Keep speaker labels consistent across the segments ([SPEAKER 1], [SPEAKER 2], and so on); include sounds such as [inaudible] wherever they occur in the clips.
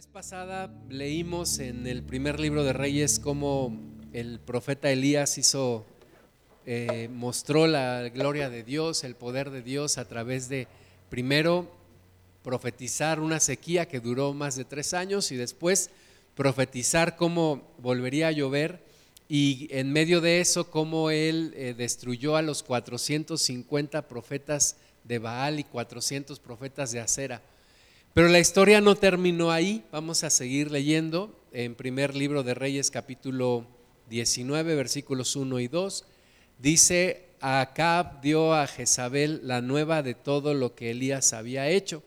[SPEAKER 1] vez pasada leímos en el primer libro de Reyes cómo el profeta Elías hizo, eh, mostró la gloria de Dios, el poder de Dios a través de, primero, profetizar una sequía que duró más de tres años y después profetizar cómo volvería a llover y en medio de eso cómo él eh, destruyó a los 450 profetas de Baal y 400 profetas de Acera. Pero la historia no terminó ahí, vamos a seguir leyendo en primer libro de Reyes capítulo 19 versículos 1 y 2. Dice, Acab dio a Jezabel la nueva de todo lo que Elías había hecho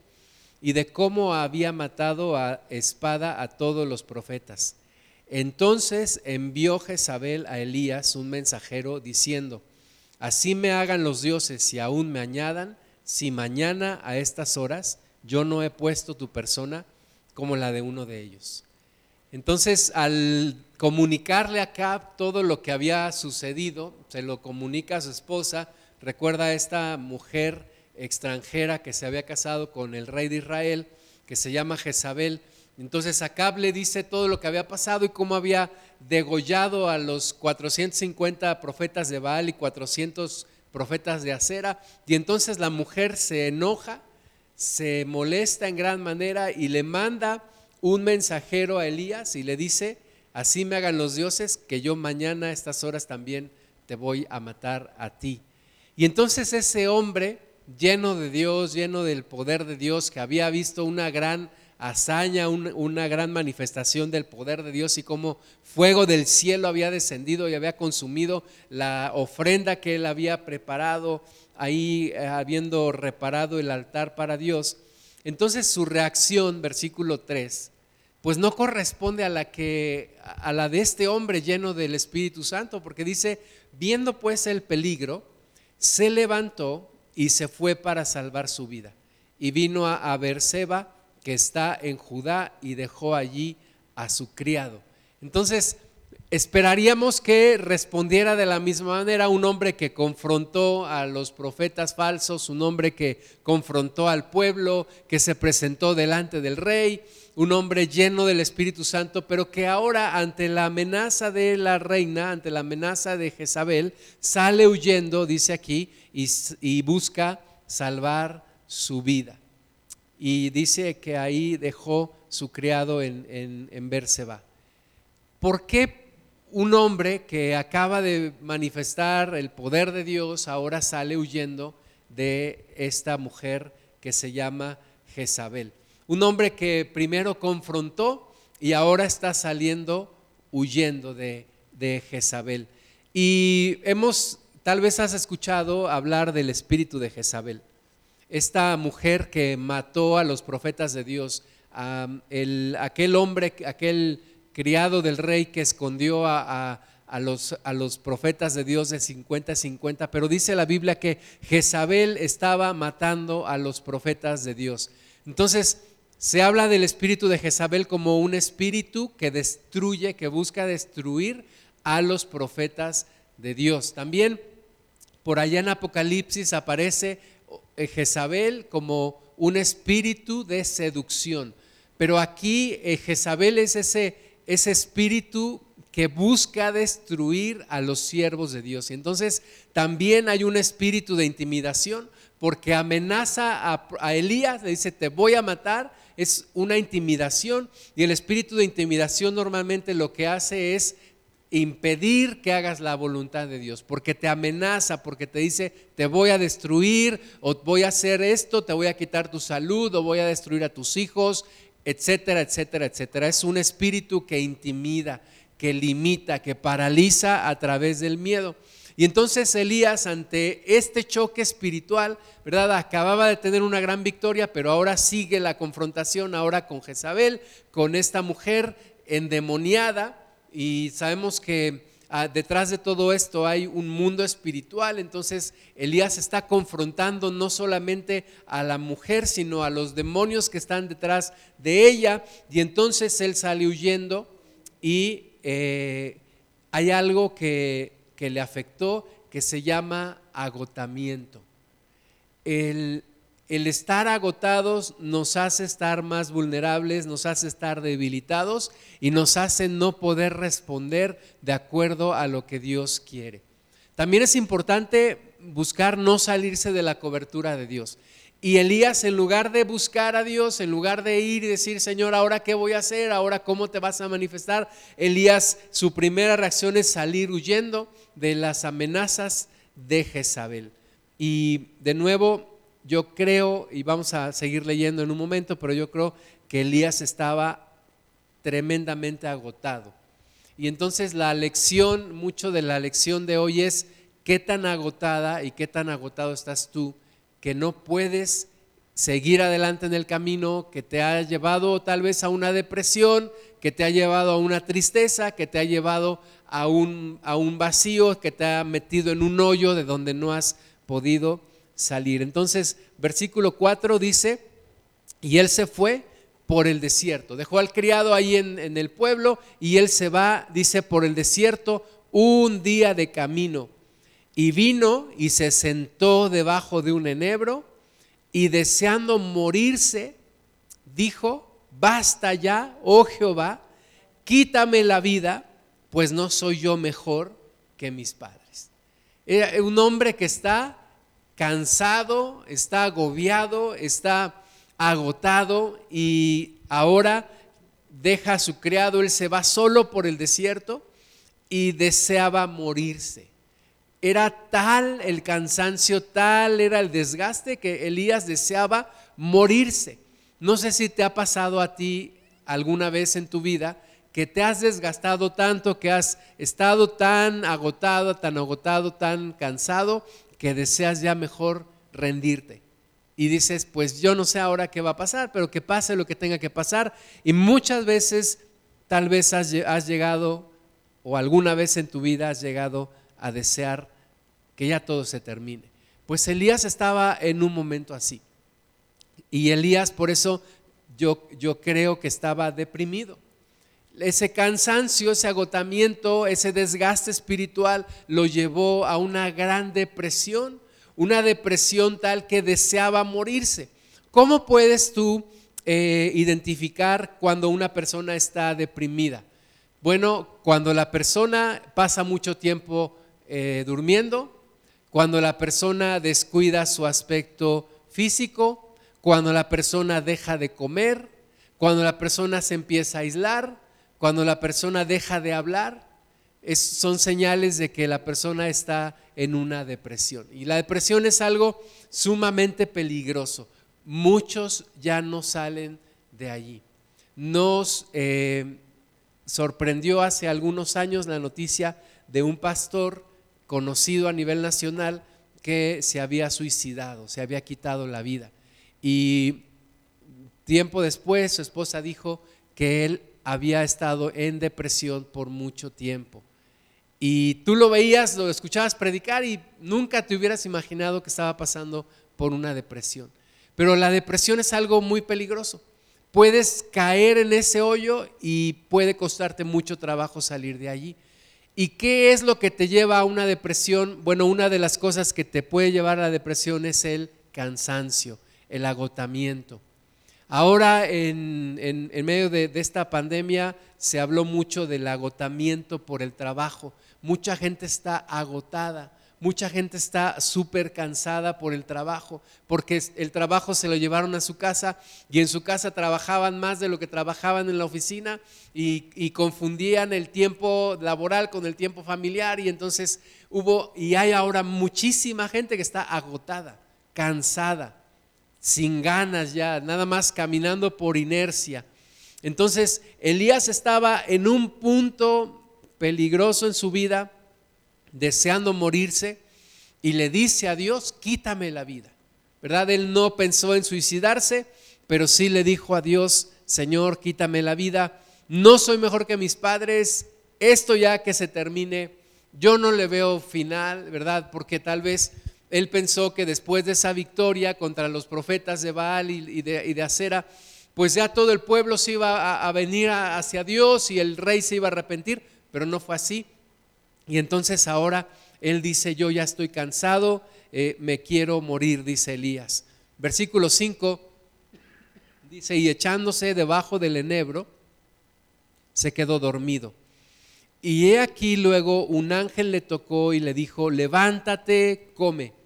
[SPEAKER 1] y de cómo había matado a espada a todos los profetas. Entonces envió Jezabel a Elías un mensajero diciendo, así me hagan los dioses y aún me añadan, si mañana a estas horas yo no he puesto tu persona como la de uno de ellos. Entonces, al comunicarle a Cap todo lo que había sucedido, se lo comunica a su esposa, recuerda a esta mujer extranjera que se había casado con el rey de Israel, que se llama Jezabel. Entonces Acab le dice todo lo que había pasado y cómo había degollado a los 450 profetas de Baal y 400 profetas de Acera. Y entonces la mujer se enoja se molesta en gran manera y le manda un mensajero a Elías y le dice, así me hagan los dioses, que yo mañana a estas horas también te voy a matar a ti. Y entonces ese hombre, lleno de Dios, lleno del poder de Dios, que había visto una gran hazaña, una, gran manifestación del poder de Dios y cómo fuego del cielo había descendido y había consumido la ofrenda que él había preparado ahí eh, habiendo reparado el altar para Dios, entonces su reacción, versículo 3, pues no corresponde a la que a la de este hombre lleno del Espíritu Santo, porque dice, viendo pues el peligro, se levantó y se fue para salvar su vida. Y vino a, a Berseba, que está en Judá, y dejó allí a su criado. Entonces, Esperaríamos que respondiera de la misma manera un hombre que confrontó a los profetas falsos, un hombre que confrontó al pueblo, que se presentó delante del rey, un hombre lleno del Espíritu Santo, pero que ahora ante la amenaza de la reina, ante la amenaza de Jezabel, sale huyendo, dice aquí, y, busca salvar su vida. Y dice que ahí dejó su criado en, en, en Berseba. ¿Por qué un hombre que acaba de manifestar el poder de Dios ahora sale huyendo de esta mujer que se llama Jezabel. Un hombre que primero confrontó y ahora está saliendo huyendo de, de Jezabel. Y hemos, tal vez has escuchado hablar del espíritu de Jezabel. Esta mujer que mató a los profetas de Dios, aquel hombre, aquel criado del rey que escondió a, los, a los profetas de Dios de 50 50, pero dice la Biblia que Jezabel estaba matando a los profetas de Dios. Entonces, se habla del espíritu de Jezabel como un espíritu que destruye, que busca destruir a los profetas de Dios. También por allá en Apocalipsis aparece eh, Jezabel como un espíritu de seducción. Pero aquí eh, Jezabel es ese ese espíritu que busca destruir a los siervos de Dios. Y entonces también hay un espíritu de intimidación porque amenaza a, Elías, le dice, te voy a matar, es una intimidación y el espíritu de intimidación normalmente lo que hace es impedir que hagas la voluntad de Dios, porque te amenaza, porque te dice, te voy a destruir, o voy a hacer esto, te voy a quitar tu salud, o voy a destruir a tus hijos, etcétera, etcétera, etcétera. Es un espíritu que intimida, que limita, que paraliza a través del miedo. Y entonces Elías ante este choque espiritual, ¿verdad? Acababa de tener una gran victoria, pero ahora sigue la confrontación ahora con Jezabel, con esta mujer endemoniada y sabemos que Ah, detrás de todo esto hay un mundo espiritual. Entonces Elías está confrontando no solamente a la mujer, sino a los demonios que están detrás de ella. Y entonces él sale huyendo y eh, hay algo que, le afectó que se llama agotamiento. El, el estar agotados nos hace estar más vulnerables, nos hace estar debilitados y nos hace no poder responder de acuerdo a lo que Dios quiere. También es importante buscar no salirse de la cobertura de Dios. Y Elías, en lugar de buscar a Dios, en lugar de ir y decir, Señor, ahora qué voy a hacer, ahora cómo te vas a manifestar, Elías, su primera reacción es salir huyendo de las amenazas de Jezabel. Y de nuevo, yo creo, y vamos a seguir leyendo en un momento, pero yo creo que Elías estaba tremendamente agotado. Y entonces la lección, mucho de la lección de hoy es qué tan agotada y qué tan agotado estás tú que no puedes seguir adelante en el camino que te ha llevado tal vez a una depresión, que te ha llevado a una tristeza, que te ha llevado a un, a un vacío, que te ha metido en un hoyo de donde no has podido salir. Entonces, versículo 4 dice, y él se fue por el desierto. Dejó al criado ahí en, el pueblo y él se va, dice, por el desierto un día de camino. Y vino y se sentó debajo de un enebro y deseando morirse, dijo, basta ya, oh Jehová, quítame la vida, pues no soy yo mejor que mis padres. Un hombre que está cansado, está agobiado, está agotado y ahora deja a su criado, él se va solo por el desierto y deseaba morirse. Era tal el cansancio, tal era el desgaste que Elías deseaba morirse. No sé si te ha pasado a ti alguna vez en tu vida que te has desgastado tanto, que has estado tan agotado, tan agotado, tan cansado, que deseas ya mejor rendirte. Y dices, pues yo no sé ahora qué va a pasar, pero que pase lo que tenga que pasar. Y muchas veces tal vez has, llegado, o alguna vez en tu vida has llegado a desear que ya todo se termine. Pues Elías estaba en un momento así. Y Elías por eso yo, yo creo que estaba deprimido. Ese cansancio, ese agotamiento, ese desgaste espiritual lo llevó a una gran depresión, una depresión tal que deseaba morirse. ¿Cómo puedes tú eh, identificar cuando una persona está deprimida? Bueno, cuando la persona pasa mucho tiempo eh, durmiendo, cuando la persona descuida su aspecto físico, cuando la persona deja de comer, cuando la persona se empieza a aislar, cuando la persona deja de hablar, son señales de que la persona está en una depresión. Y la depresión es algo sumamente peligroso. Muchos ya no salen de allí. Nos eh, sorprendió hace algunos años la noticia de un pastor conocido a nivel nacional que se había suicidado, se había quitado la vida. Y tiempo después su esposa dijo que él había estado en depresión por mucho tiempo. Y tú lo veías, lo escuchabas predicar y nunca te hubieras imaginado que estaba pasando por una depresión. Pero la depresión es algo muy peligroso. Puedes caer en ese hoyo y puede costarte mucho trabajo salir de allí. ¿Y qué es lo que te lleva a una depresión? Bueno, una de las cosas que te puede llevar a la depresión es el cansancio, el agotamiento. Ahora, en, medio de, esta pandemia, se habló mucho del agotamiento por el trabajo. Mucha gente está agotada, mucha gente está súper cansada por el trabajo, porque el trabajo se lo llevaron a su casa y en su casa trabajaban más de lo que trabajaban en la oficina y, y confundían el tiempo laboral con el tiempo familiar y entonces hubo, y hay ahora muchísima gente que está agotada, cansada sin ganas ya, nada más caminando por inercia. Entonces, Elías estaba en un punto peligroso en su vida, deseando morirse, y le dice a Dios, quítame la vida. ¿Verdad? Él no pensó en suicidarse, pero sí le dijo a Dios, Señor, quítame la vida. No soy mejor que mis padres, esto ya que se termine, yo no le veo final, ¿verdad? Porque tal vez él pensó que después de esa victoria contra los profetas de Baal y de, y Acera, pues ya todo el pueblo se iba a, venir hacia Dios y el rey se iba a arrepentir, pero no fue así. Y entonces ahora él dice, yo ya estoy cansado, eh, me quiero morir, dice Elías. Versículo 5 dice, y echándose debajo del enebro, se quedó dormido. Y he aquí luego un ángel le tocó y le dijo, levántate, come.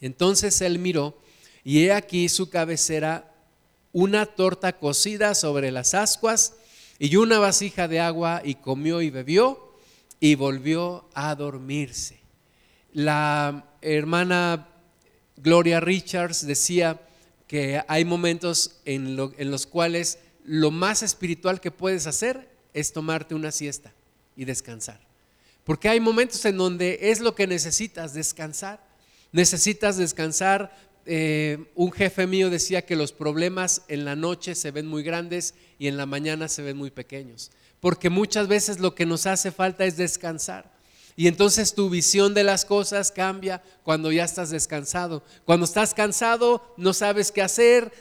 [SPEAKER 1] Entonces él miró y he aquí su cabecera una torta cocida sobre las ascuas y una vasija de agua y comió y bebió y volvió a dormirse. La hermana Gloria Richards decía que hay momentos en, en los cuales lo más espiritual que puedes hacer es tomarte una siesta y descansar. Porque hay momentos en donde es lo que necesitas, descansar. Necesitas descansar. Eh, un jefe mío decía que los problemas en la noche se ven muy grandes y en la mañana se ven muy pequeños. Porque muchas veces lo que nos hace falta es descansar. Y entonces tu visión de las cosas cambia cuando ya estás descansado. Cuando estás cansado no sabes qué hacer,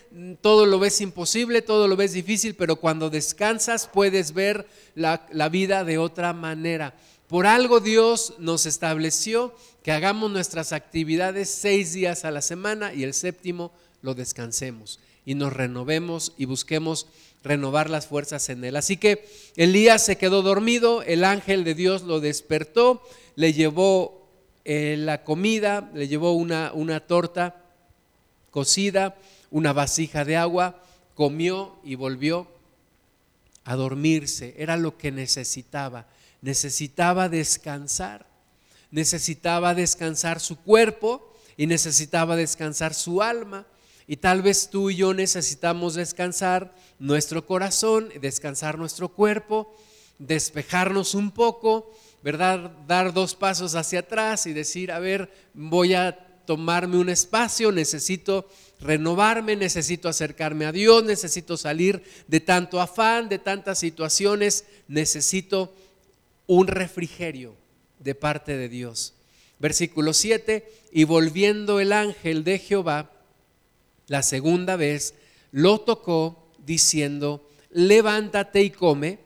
[SPEAKER 1] todo lo ves imposible, todo lo ves difícil, pero cuando descansas puedes ver la, la vida de otra manera. Por algo Dios nos estableció que hagamos nuestras actividades seis días a la semana y el séptimo lo descansemos y nos renovemos y busquemos renovar las fuerzas en él. Así que Elías se quedó dormido, el ángel de Dios lo despertó, le llevó eh, la comida, le llevó una, una torta cocida, una vasija de agua, comió y volvió a dormirse. Era lo que necesitaba. Necesitaba descansar. Necesitaba descansar su cuerpo y necesitaba descansar su alma. Y tal vez tú y yo necesitamos descansar nuestro corazón, descansar nuestro cuerpo, despejarnos un poco, ¿verdad? Dar dos pasos hacia atrás y decir, a ver, voy a tomarme un espacio, necesito renovarme, necesito acercarme a Dios, necesito salir de tanto afán, de tantas situaciones, necesito un refrigerio de parte de Dios. Versículo 7, y volviendo el ángel de Jehová, la segunda vez lo tocó diciendo, levántate y come,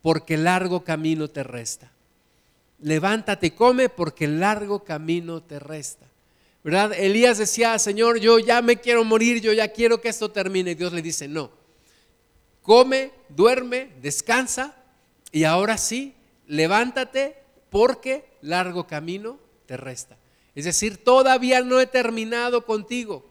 [SPEAKER 1] porque largo camino te resta. Levántate y come, porque largo camino te resta. ¿Verdad? Elías decía, Señor, yo ya me quiero morir, yo ya quiero que esto termine. Y Dios le dice, no, come, duerme, descansa y ahora sí, levántate porque largo camino te resta. Es decir, todavía no he terminado contigo.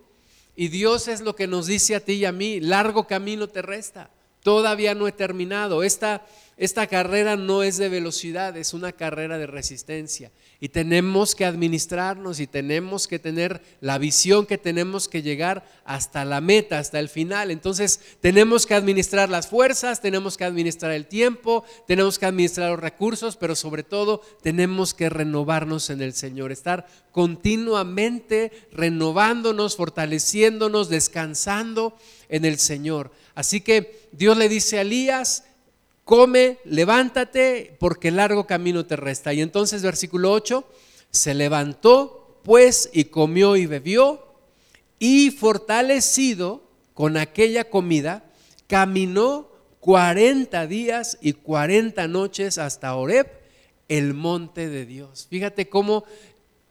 [SPEAKER 1] Y Dios es lo que nos dice a ti y a mí, largo camino te resta, todavía no he terminado. Esta, esta carrera no es de velocidad, es una carrera de resistencia. Y tenemos que administrarnos y tenemos que tener la visión que tenemos que llegar hasta la meta, hasta el final. Entonces tenemos que administrar las fuerzas, tenemos que administrar el tiempo, tenemos que administrar los recursos, pero sobre todo tenemos que renovarnos en el Señor, estar continuamente renovándonos, fortaleciéndonos, descansando en el Señor. Así que Dios le dice a Elías, come, levántate, porque largo camino te resta. Y entonces, versículo 8, se levantó pues y comió y bebió, y fortalecido con aquella comida, caminó 40 días y 40 noches hasta Oreb, el monte de Dios. Fíjate cómo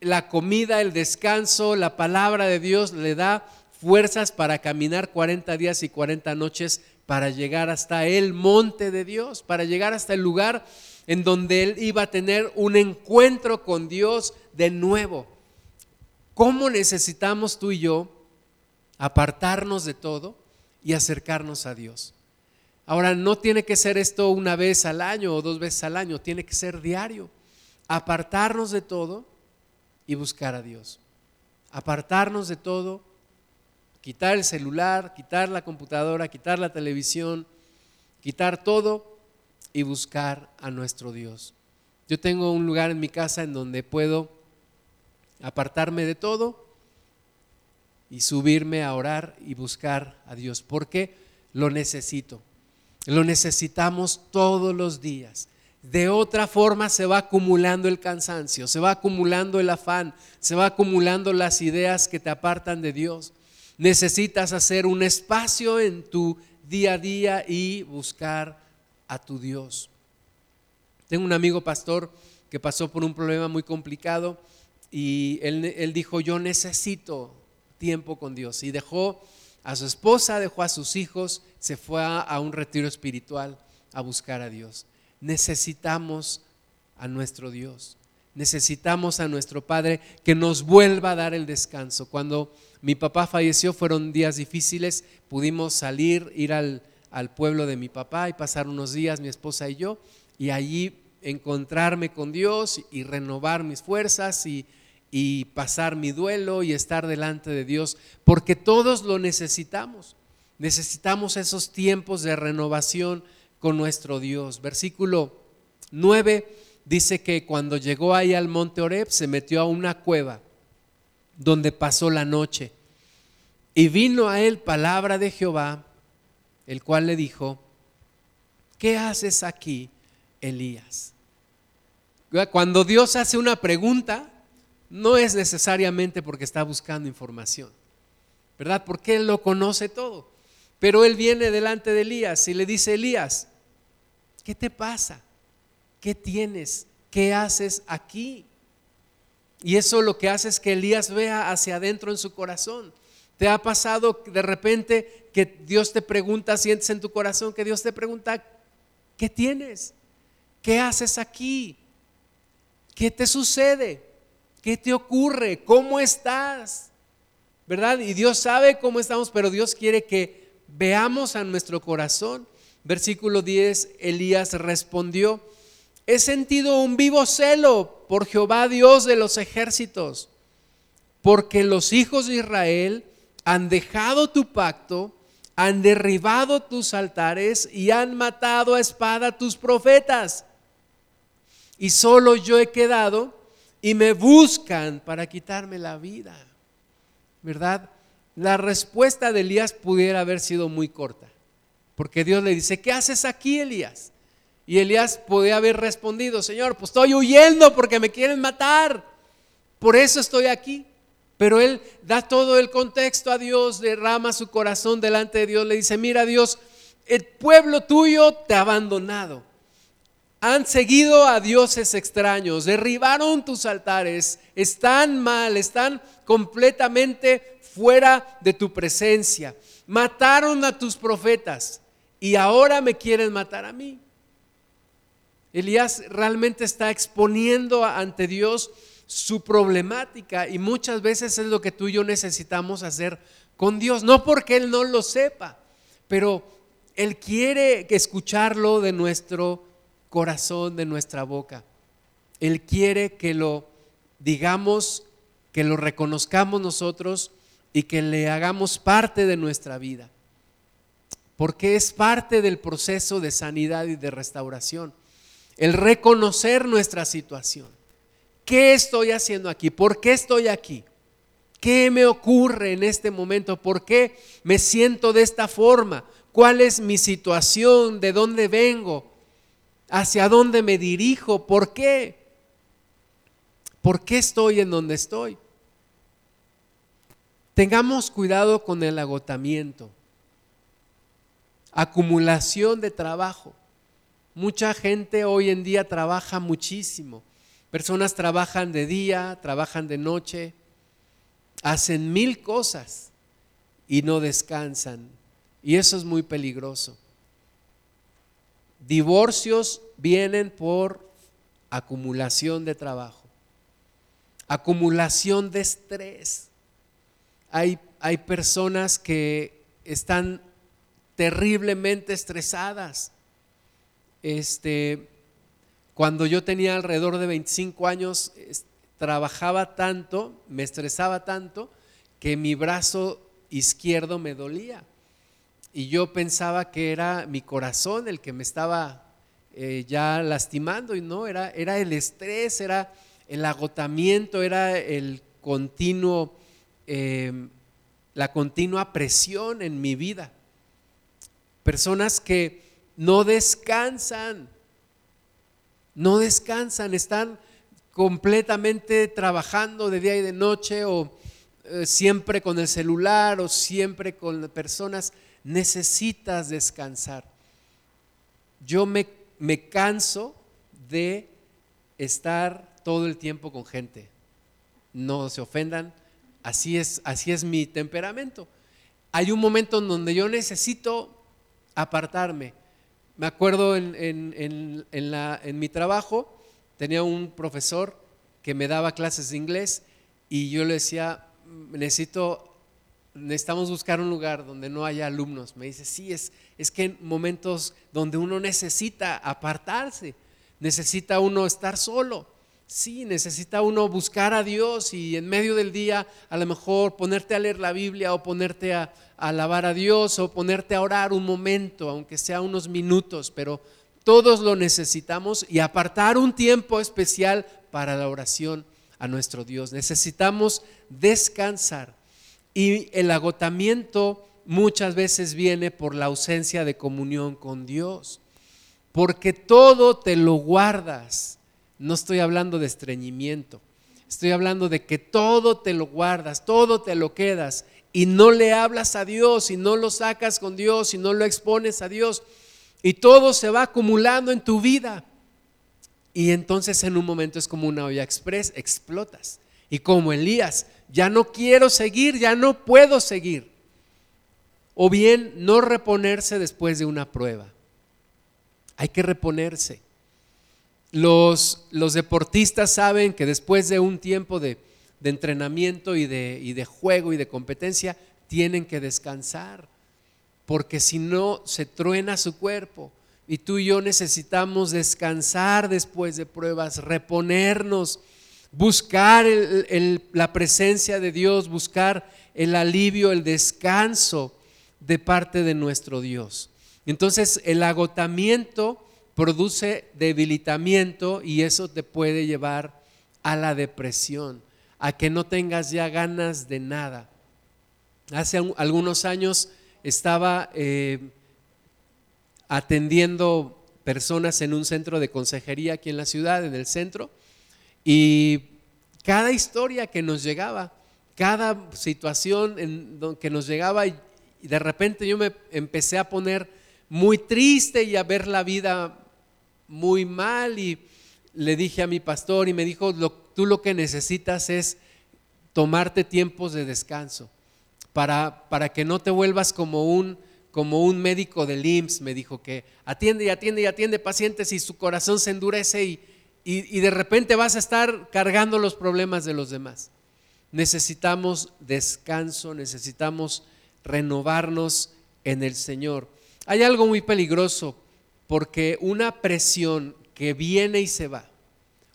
[SPEAKER 1] la comida, el descanso, la palabra de Dios le da fuerzas para caminar 40 días y 40 noches para llegar hasta el monte de Dios, para llegar hasta el lugar en donde él iba a tener un encuentro con Dios de nuevo. ¿Cómo necesitamos tú y yo apartarnos de todo y acercarnos a Dios? Ahora, no tiene que ser esto una vez al año o dos veces al año, tiene que ser diario. Apartarnos de todo y buscar a Dios. Apartarnos de todo quitar el celular, quitar la computadora, quitar la televisión, quitar todo y buscar a nuestro Dios. Yo tengo un lugar en mi casa en donde puedo apartarme de todo y subirme a orar y buscar a Dios, porque lo necesito. Lo necesitamos todos los días. De otra forma se va acumulando el cansancio, se va acumulando el afán, se va acumulando las ideas que te apartan de Dios necesitas hacer un espacio en tu día a día y buscar a tu Dios. Tengo un amigo pastor que pasó por un problema muy complicado y él, dijo, yo necesito tiempo con Dios y dejó a su esposa, dejó a sus hijos, se fue a, un retiro espiritual a buscar a Dios. Necesitamos a nuestro Dios, necesitamos a nuestro Padre que nos vuelva a dar el descanso. Cuando mi papá falleció fueron días difíciles, pudimos salir, ir al, al pueblo de mi papá y pasar unos días mi esposa y yo y allí encontrarme con Dios y renovar mis fuerzas y, y pasar mi duelo y estar delante de Dios, porque todos lo necesitamos. Necesitamos esos tiempos de renovación con nuestro Dios. Versículo 9 dice que cuando llegó ahí al monte Oreb se metió a una cueva donde pasó la noche. Y vino a él palabra de Jehová, el cual le dijo, ¿qué haces aquí, Elías? Cuando Dios hace una pregunta, no es necesariamente porque está buscando información, ¿verdad? Porque Él lo conoce todo. Pero Él viene delante de Elías y le dice, Elías, ¿qué te pasa? ¿Qué tienes? ¿Qué haces aquí? Y eso lo que hace es que Elías vea hacia adentro en su corazón. ¿Te ha pasado de repente que Dios te pregunta, sientes en tu corazón que Dios te pregunta, ¿qué tienes? ¿Qué haces aquí? ¿Qué te sucede? ¿Qué te ocurre? ¿Cómo estás? ¿Verdad? Y Dios sabe cómo estamos, pero Dios quiere que veamos a nuestro corazón. Versículo 10, Elías respondió, he sentido un vivo celo por Jehová Dios de los ejércitos, porque los hijos de Israel han dejado tu pacto, han derribado tus altares y han matado a espada tus profetas y solo yo he quedado y me buscan para quitarme la vida. ¿Verdad? La respuesta de Elías pudiera haber sido muy corta, porque Dios le dice, ¿qué haces aquí, Elías? Y Elías podía haber respondido, Señor, pues estoy huyendo porque me quieren matar, por eso estoy aquí. Pero él da todo el contexto a Dios, derrama su corazón delante de Dios, le dice, mira Dios, el pueblo tuyo te ha abandonado han seguido a dioses extraños, derribaron tus altares, están mal, están completamente fuera de tu presencia, mataron a tus profetas y ahora me quieren matar a mí. Elías realmente está exponiendo ante Dios su problemática y muchas veces es lo que tú y yo necesitamos hacer con Dios, no porque Él no lo sepa, pero Él quiere escucharlo de nuestro corazón de nuestra boca. Él quiere que lo digamos, que lo reconozcamos nosotros y que le hagamos parte de nuestra vida. Porque es parte del proceso de sanidad y de restauración. El reconocer nuestra situación. ¿Qué estoy haciendo aquí? ¿Por qué estoy aquí? ¿Qué me ocurre en este momento? ¿Por qué me siento de esta forma? ¿Cuál es mi situación? ¿De dónde vengo? hacia dónde me dirijo, por qué. ¿Por qué estoy en donde estoy? Tengamos cuidado con el agotamiento, acumulación de trabajo. Mucha gente hoy en día trabaja muchísimo. Personas trabajan de día, trabajan de noche, hacen mil cosas y no descansan. Y eso es muy peligroso. Divorcios vienen por acumulación de trabajo, acumulación de estrés. Hay, hay personas que están terriblemente estresadas. Este, cuando yo tenía alrededor de 25 años, trabajaba tanto, me estresaba tanto, que mi brazo izquierdo me dolía y yo pensaba que era mi corazón el que me estaba eh, ya lastimando y no, era, era el estrés, era el agotamiento, era el continuo, em, la continua presión en mi vida. Personas que no descansan, no descansan, están completamente trabajando de día y de noche o eh, siempre con el celular o siempre con personas necesitas descansar. Yo me, me canso de estar todo el tiempo con gente. No se ofendan, Así es, así es mi temperamento. Hay un momento en donde yo necesito apartarme. Me acuerdo en, en mi trabajo, tenía un profesor que me daba clases de inglés y yo le decía, necesito necesitamos buscar un lugar donde no haya alumnos. Me dice, sí, es, es que en momentos donde uno necesita apartarse, necesita uno estar solo. Sí, necesita uno buscar a Dios y en medio del día a lo mejor ponerte a leer la Biblia o ponerte a, alabar a Dios o ponerte a orar un momento, aunque sea unos minutos, pero todos lo necesitamos y apartar un tiempo especial para la oración a nuestro Dios. Necesitamos descansar y el agotamiento muchas veces viene por la ausencia de comunión con Dios, porque todo te lo guardas. No estoy hablando de estreñimiento, estoy hablando de que todo te lo guardas, todo te lo quedas y no le hablas a Dios y no lo sacas con Dios y no lo expones a Dios y todo se va acumulando en tu vida. Y entonces en un momento es como una olla express, explotas. Y como Elías, ya no quiero seguir, ya no puedo seguir. O bien no reponerse después de una prueba. Hay que reponerse. Los, los deportistas saben que después de un tiempo de, entrenamiento y de, y de juego y de competencia, tienen que descansar, porque si no se truena su cuerpo. Y tú y yo necesitamos descansar después de pruebas, reponernos buscar la presencia de Dios, buscar el alivio, el descanso de parte de nuestro Dios. Entonces el agotamiento produce debilitamiento y eso te puede llevar a la depresión, a que no tengas ya ganas de nada. Hace algunos años estaba eh, atendiendo personas en un centro de consejería aquí en la ciudad, en el centro, y cada historia que nos llegaba, cada situación en que nos llegaba y de repente yo me empecé a poner muy triste y a ver la vida muy mal y le dije a mi pastor y me dijo, tú lo que necesitas es tomarte tiempos de descanso para, para que no te vuelvas como un, como un médico del IMSS, me dijo que atiende y atiende y atiende pacientes y su corazón se endurece y, y, de repente vas a estar cargando los problemas de los demás. Necesitamos descanso, necesitamos renovarnos en el Señor. Hay algo muy peligroso porque una presión que viene y se va,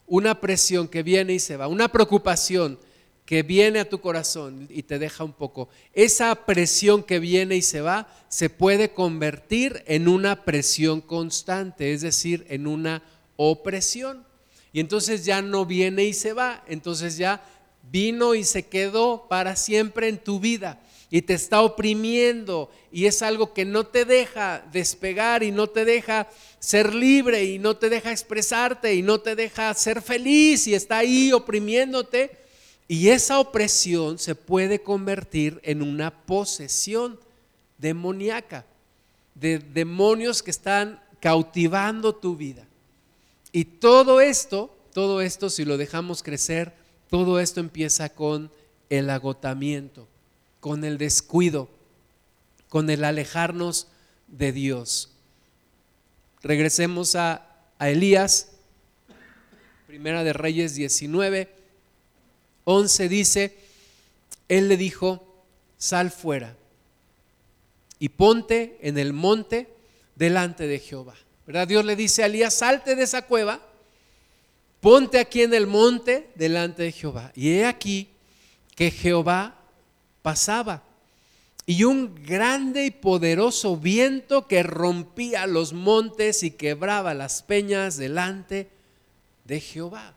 [SPEAKER 1] una presión que viene y se va, una preocupación que viene a tu corazón y te deja un poco, esa presión que viene y se va se puede convertir en una presión constante, es decir, en una opresión. Y entonces ya no viene y se va, entonces ya vino y se quedó para siempre en tu vida y te está oprimiendo y es algo que no te deja despegar y no te deja ser libre y no te deja expresarte y no te deja ser feliz y está ahí oprimiéndote y esa opresión se puede convertir en una posesión demoníaca de demonios que están cautivando tu vida. Y todo esto, todo esto, si lo dejamos crecer, todo esto empieza con el agotamiento, con el descuido, con el alejarnos de Dios. Regresemos a, Elías, Primera de Reyes 19, 11 dice, él le dijo, sal fuera y ponte en el monte delante de Jehová. Dios le dice a Elías, salte de esa cueva, ponte aquí en el monte delante de Jehová. Y he aquí que Jehová pasaba y un grande y poderoso viento que rompía los montes y quebraba las peñas delante de Jehová.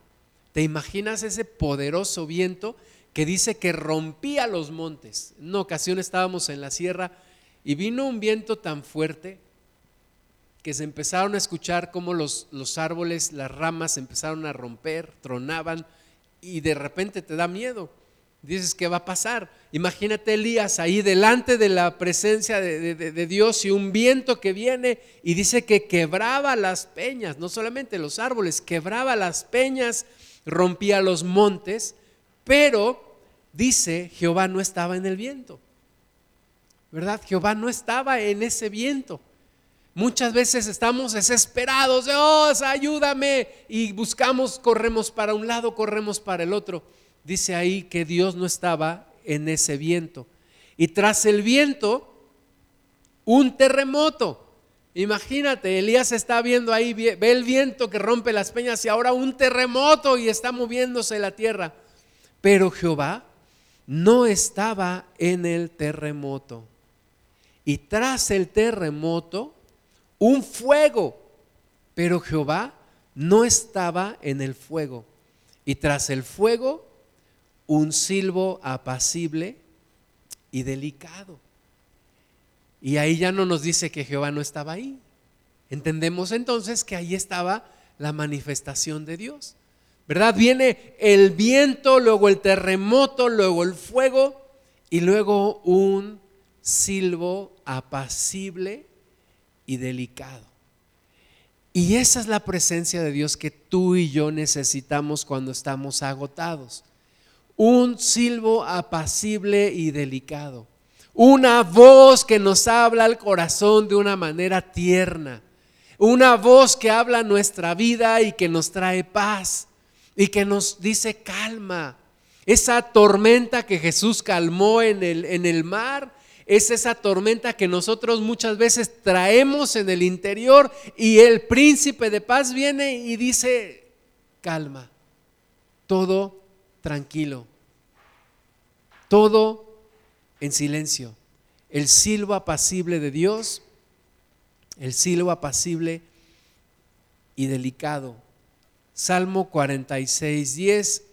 [SPEAKER 1] ¿Te imaginas ese poderoso viento que dice que rompía los montes? En una ocasión estábamos en la sierra y vino un viento tan fuerte que se empezaron a escuchar cómo los, los árboles, las ramas empezaron a romper, tronaban y de repente te da miedo. Dices, ¿qué va a pasar? Imagínate Elías ahí delante de la presencia de, de, Dios y un viento que viene y dice que quebraba las peñas, no solamente los árboles, quebraba las peñas, rompía los montes, pero dice, Jehová no estaba en el viento. ¿Verdad? Jehová no estaba en ese viento. Muchas veces estamos desesperados, Dios, ayúdame, y buscamos, corremos para un lado, corremos para el otro. Dice ahí que Dios no estaba en ese viento. Y tras el viento, un terremoto. Imagínate, Elías está viendo ahí, ve el viento que rompe las peñas y ahora un terremoto y está moviéndose la tierra. Pero Jehová no estaba en el terremoto. Y tras el terremoto, un fuego. Pero Jehová no estaba en el fuego. Y tras el fuego, un silbo apacible y delicado. Y ahí ya no nos dice que Jehová no estaba ahí. Entendemos entonces que ahí estaba la manifestación de Dios. ¿Verdad? Viene el viento, luego el terremoto, luego el fuego y luego un silbo apacible y delicado. Y esa es la presencia de Dios que tú y yo necesitamos cuando estamos agotados. Un silbo apacible y delicado. Una voz que nos habla al corazón de una manera tierna. Una voz que habla nuestra vida y que nos trae paz y que nos dice calma. Esa tormenta que Jesús calmó en el, en el mar es esa tormenta que nosotros muchas veces traemos en el interior y el príncipe de paz viene y dice, calma, todo tranquilo, todo en silencio. El silbo apacible de Dios, el silbo apacible y delicado. Salmo 46, 10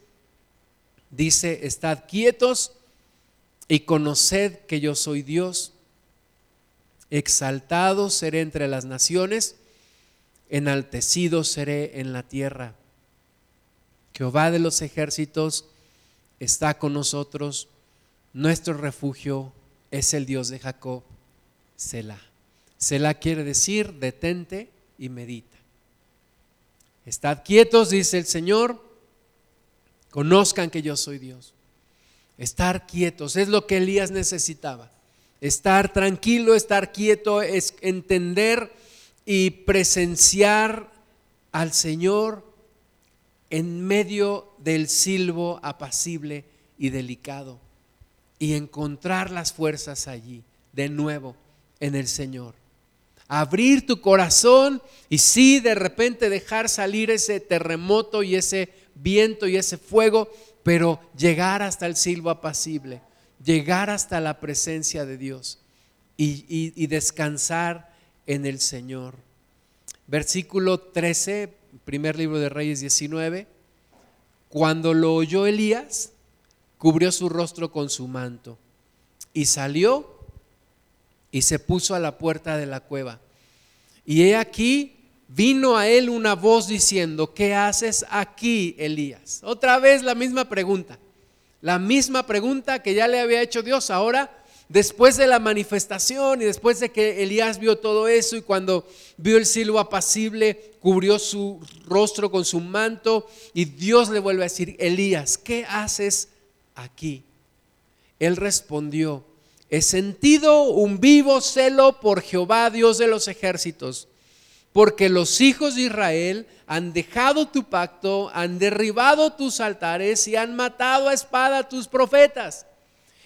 [SPEAKER 1] dice, estad quietos y conoced que yo soy Dios. Exaltado seré entre las naciones, enaltecido seré en la tierra. Jehová de los ejércitos está con nosotros nuestro refugio es el Dios de Jacob, Selah. Selah quiere decir detente y medita. Estad quietos, dice el Señor, conozcan que yo soy Dios. Estar quietos es lo que Elías necesitaba. Estar tranquilo, estar quieto es entender y presenciar al Señor en medio del silbo apacible y delicado y encontrar las fuerzas allí, de nuevo, en el Señor. Abrir tu corazón y sí, de repente dejar salir ese terremoto y ese viento y ese fuego, pero llegar hasta el silbo apacible, llegar hasta la presencia de Dios y, y descansar en el Señor. Versículo 13, primer libro de Reyes 19. Cuando lo oyó Elías, cubrió su rostro con su manto y salió y se puso a la puerta de la cueva. Y he aquí vino a él una voz diciendo, ¿qué haces aquí, Elías? Otra vez la misma pregunta, la misma pregunta que ya le había hecho Dios. Ahora, después de la manifestación y después de que Elías vio todo eso y cuando vio el silbo apacible, cubrió su rostro con su manto y Dios le vuelve a decir, Elías, ¿qué haces aquí? Él respondió, he sentido un vivo celo por Jehová, Dios de los ejércitos, porque los hijos de Israel han dejado tu pacto, han derribado tus altares y han matado a espada a tus profetas.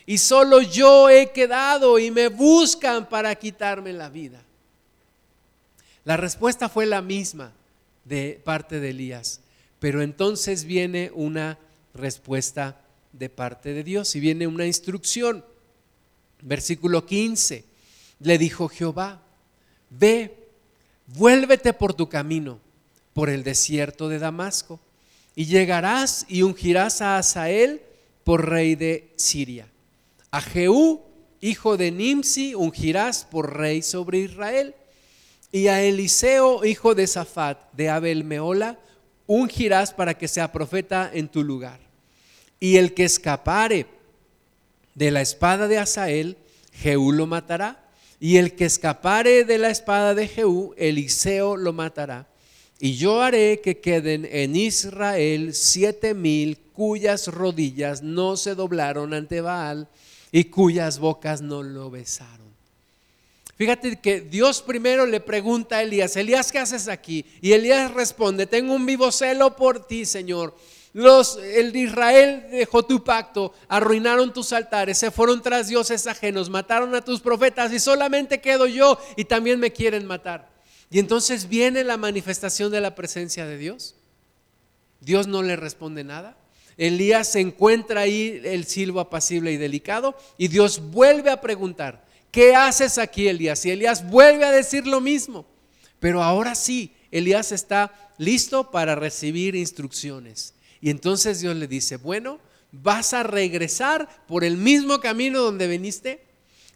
[SPEAKER 1] Y solo yo he quedado y me buscan para quitarme la vida. La respuesta fue la misma de parte de Elías, pero entonces viene una respuesta de parte de Dios y viene una instrucción. Versículo 15, le dijo Jehová, ve, vuélvete por tu camino, por el desierto de Damasco, y llegarás y ungirás a Asael por rey de Siria. A Jehú, hijo de Nimsi, ungirás por rey sobre Israel. Y a Eliseo, hijo de Safat, de Abel Meola, ungirás para que sea profeta en tu lugar y el que escapare de la espada de Asael, Jehú lo matará. Y el que escapare de la espada de Jehú, Eliseo lo matará. y yo haré que queden en Israel siete mil cuyas rodillas no se doblaron ante Baal y cuyas bocas no lo besaron. Fíjate que Dios primero le pregunta a Elías, Elías, ¿qué haces aquí? Y Elías responde, tengo un vivo celo por ti, Señor. Los, el de Israel dejó tu pacto, arruinaron tus altares, se fueron tras dioses ajenos, mataron a tus profetas y solamente quedo yo y también me quieren matar. Y entonces viene la manifestación de la presencia de Dios. Dios no le responde nada. Elías se encuentra ahí el silbo apacible y delicado y Dios vuelve a preguntar, ¿qué haces aquí, Elías? Y Elías vuelve a decir lo mismo. Pero ahora sí, Elías está listo para recibir instrucciones. Y entonces Dios le dice, bueno, vas a regresar por el mismo camino donde viniste,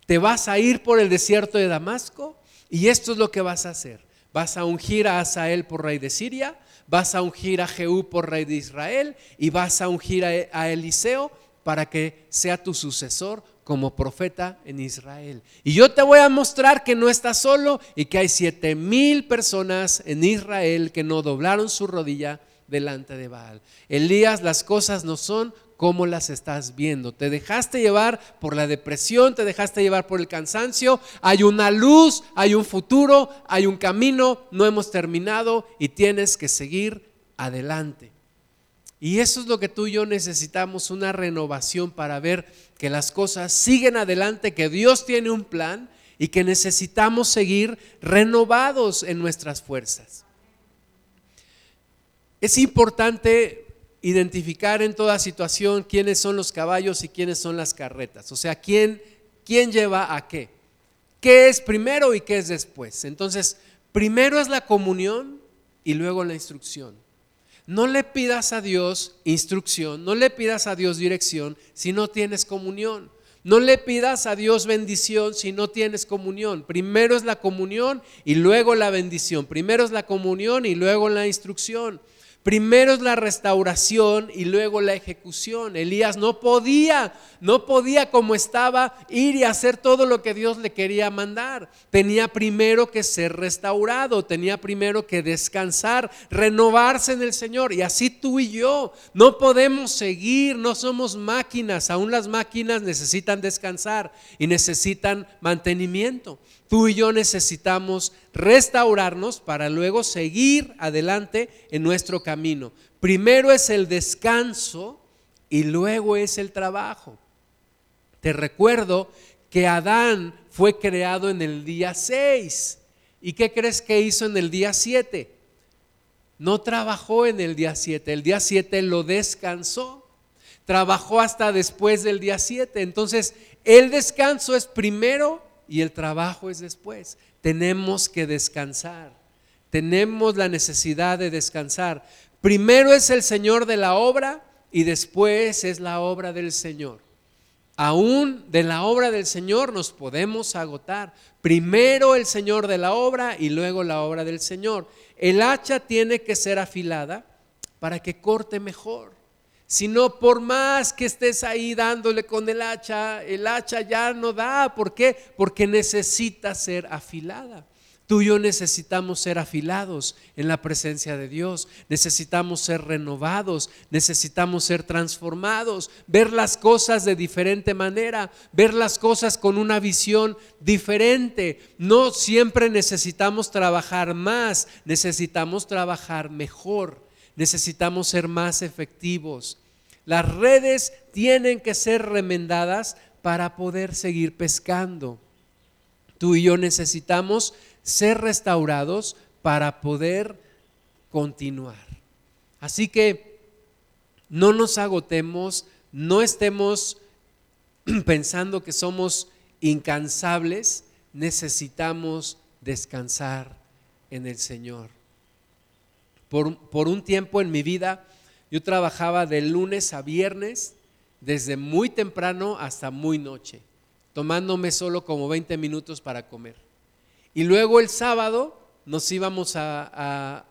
[SPEAKER 1] te vas a ir por el desierto de Damasco y esto es lo que vas a hacer. Vas a ungir a Asael por rey de Siria, vas a ungir a Jehú por rey de Israel y vas a ungir a Eliseo para que sea tu sucesor como profeta en Israel. Y yo te voy a mostrar que no estás solo y que hay siete mil personas en Israel que no doblaron su rodilla delante de Baal. Elías, las cosas no son como las estás viendo. Te dejaste llevar por la depresión, te dejaste llevar por el cansancio. Hay una luz, hay un futuro, hay un camino, no hemos terminado y tienes que seguir adelante. Y eso es lo que tú y yo necesitamos, una renovación para ver que las cosas siguen adelante, que Dios tiene un plan y que necesitamos seguir renovados en nuestras fuerzas. Es importante identificar en toda situación quiénes son los caballos y quiénes son las carretas, o sea, quién, quién lleva a qué, qué es primero y qué es después. Entonces, primero es la comunión y luego la instrucción. No le pidas a Dios instrucción, no le pidas a Dios dirección si no tienes comunión. No le pidas a Dios bendición si no tienes comunión. Primero es la comunión y luego la bendición. Primero es la comunión y luego la instrucción. Primero es la restauración y luego la ejecución. Elías no podía, no podía como estaba ir y hacer todo lo que Dios le quería mandar. Tenía primero que ser restaurado, tenía primero que descansar, renovarse en el Señor. Y así tú y yo no podemos seguir, no somos máquinas, aún las máquinas necesitan descansar y necesitan mantenimiento. Tú y yo necesitamos restaurarnos para luego seguir adelante en nuestro camino. Primero es el descanso y luego es el trabajo. Te recuerdo que Adán fue creado en el día 6. ¿Y qué crees que hizo en el día 7? No trabajó en el día 7, el día 7 lo descansó. Trabajó hasta después del día 7. Entonces, el descanso es primero y el trabajo es después. Tenemos que descansar. Tenemos la necesidad de descansar. Primero es el Señor de la obra y después es la obra del Señor. Aún de la obra del Señor nos podemos agotar. Primero el Señor de la obra y luego la obra del Señor. El hacha tiene que ser afilada para que corte mejor sino por más que estés ahí dándole con el hacha, el hacha ya no da. ¿Por qué? Porque necesita ser afilada. Tú y yo necesitamos ser afilados en la presencia de Dios, necesitamos ser renovados, necesitamos ser transformados, ver las cosas de diferente manera, ver las cosas con una visión diferente. No siempre necesitamos trabajar más, necesitamos trabajar mejor necesitamos ser más efectivos. Las redes tienen que ser remendadas para poder seguir pescando. Tú y yo necesitamos ser restaurados para poder continuar. Así que no nos agotemos, no estemos [clears throat] pensando que somos incansables, necesitamos descansar en el Señor. Por, un tiempo en mi vida yo trabajaba de lunes a viernes, desde muy temprano hasta muy noche, tomándome solo como 20 minutos para comer. Y luego el sábado nos íbamos a,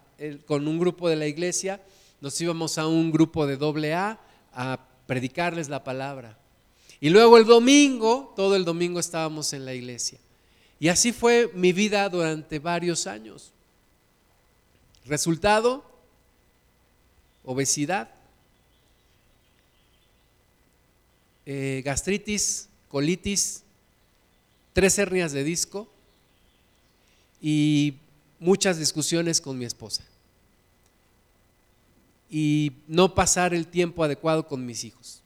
[SPEAKER 1] con un grupo de la iglesia, nos íbamos a un grupo de doble A a predicarles la palabra. Y luego el domingo, todo el domingo estábamos en la iglesia. Y así fue mi vida durante varios años. Resultado, obesidad, eh, gastritis, colitis, tres hernias de disco y muchas discusiones con mi esposa. Y no pasar el tiempo adecuado con mis hijos.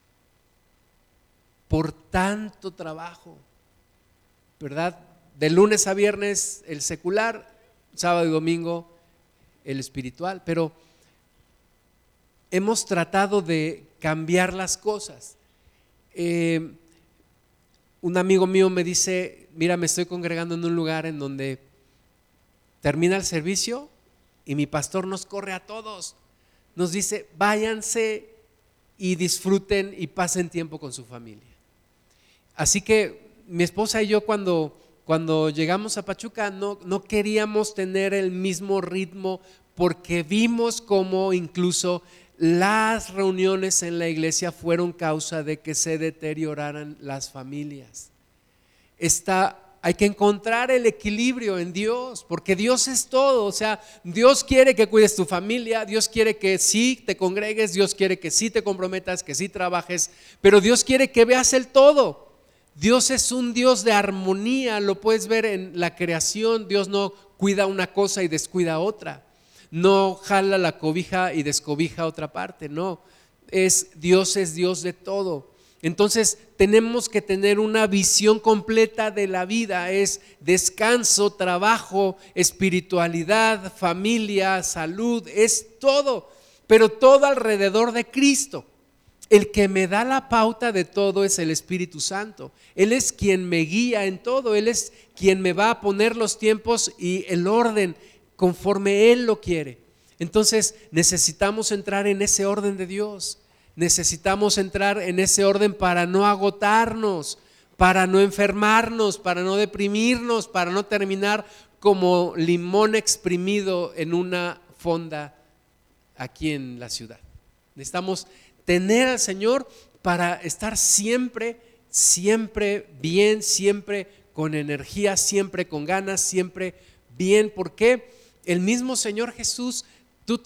[SPEAKER 1] Por tanto trabajo, ¿verdad? De lunes a viernes el secular, sábado y domingo el espiritual, pero hemos tratado de cambiar las cosas. Eh, un amigo mío me dice, mira, me estoy congregando en un lugar en donde termina el servicio y mi pastor nos corre a todos. Nos dice, váyanse y disfruten y pasen tiempo con su familia. Así que mi esposa y yo cuando, cuando llegamos a Pachuca no, no queríamos tener el mismo ritmo porque vimos como incluso las reuniones en la iglesia fueron causa de que se deterioraran las familias. Está, hay que encontrar el equilibrio en Dios, porque Dios es todo. O sea, Dios quiere que cuides tu familia, Dios quiere que sí te congregues, Dios quiere que sí te comprometas, que sí trabajes, pero Dios quiere que veas el todo. Dios es un Dios de armonía, lo puedes ver en la creación. Dios no cuida una cosa y descuida otra no jala la cobija y descobija otra parte, no. Es Dios es Dios de todo. Entonces tenemos que tener una visión completa de la vida, es descanso, trabajo, espiritualidad, familia, salud, es todo, pero todo alrededor de Cristo. El que me da la pauta de todo es el Espíritu Santo. Él es quien me guía en todo, Él es quien me va a poner los tiempos y el orden conforme Él lo quiere. Entonces necesitamos entrar en ese orden de Dios. Necesitamos entrar en ese orden para no agotarnos, para no enfermarnos, para no deprimirnos, para no terminar como limón exprimido en una fonda aquí en la ciudad. Necesitamos tener al Señor para estar siempre, siempre bien, siempre con energía, siempre con ganas, siempre bien. ¿Por qué? el mismo Señor Jesús, tú,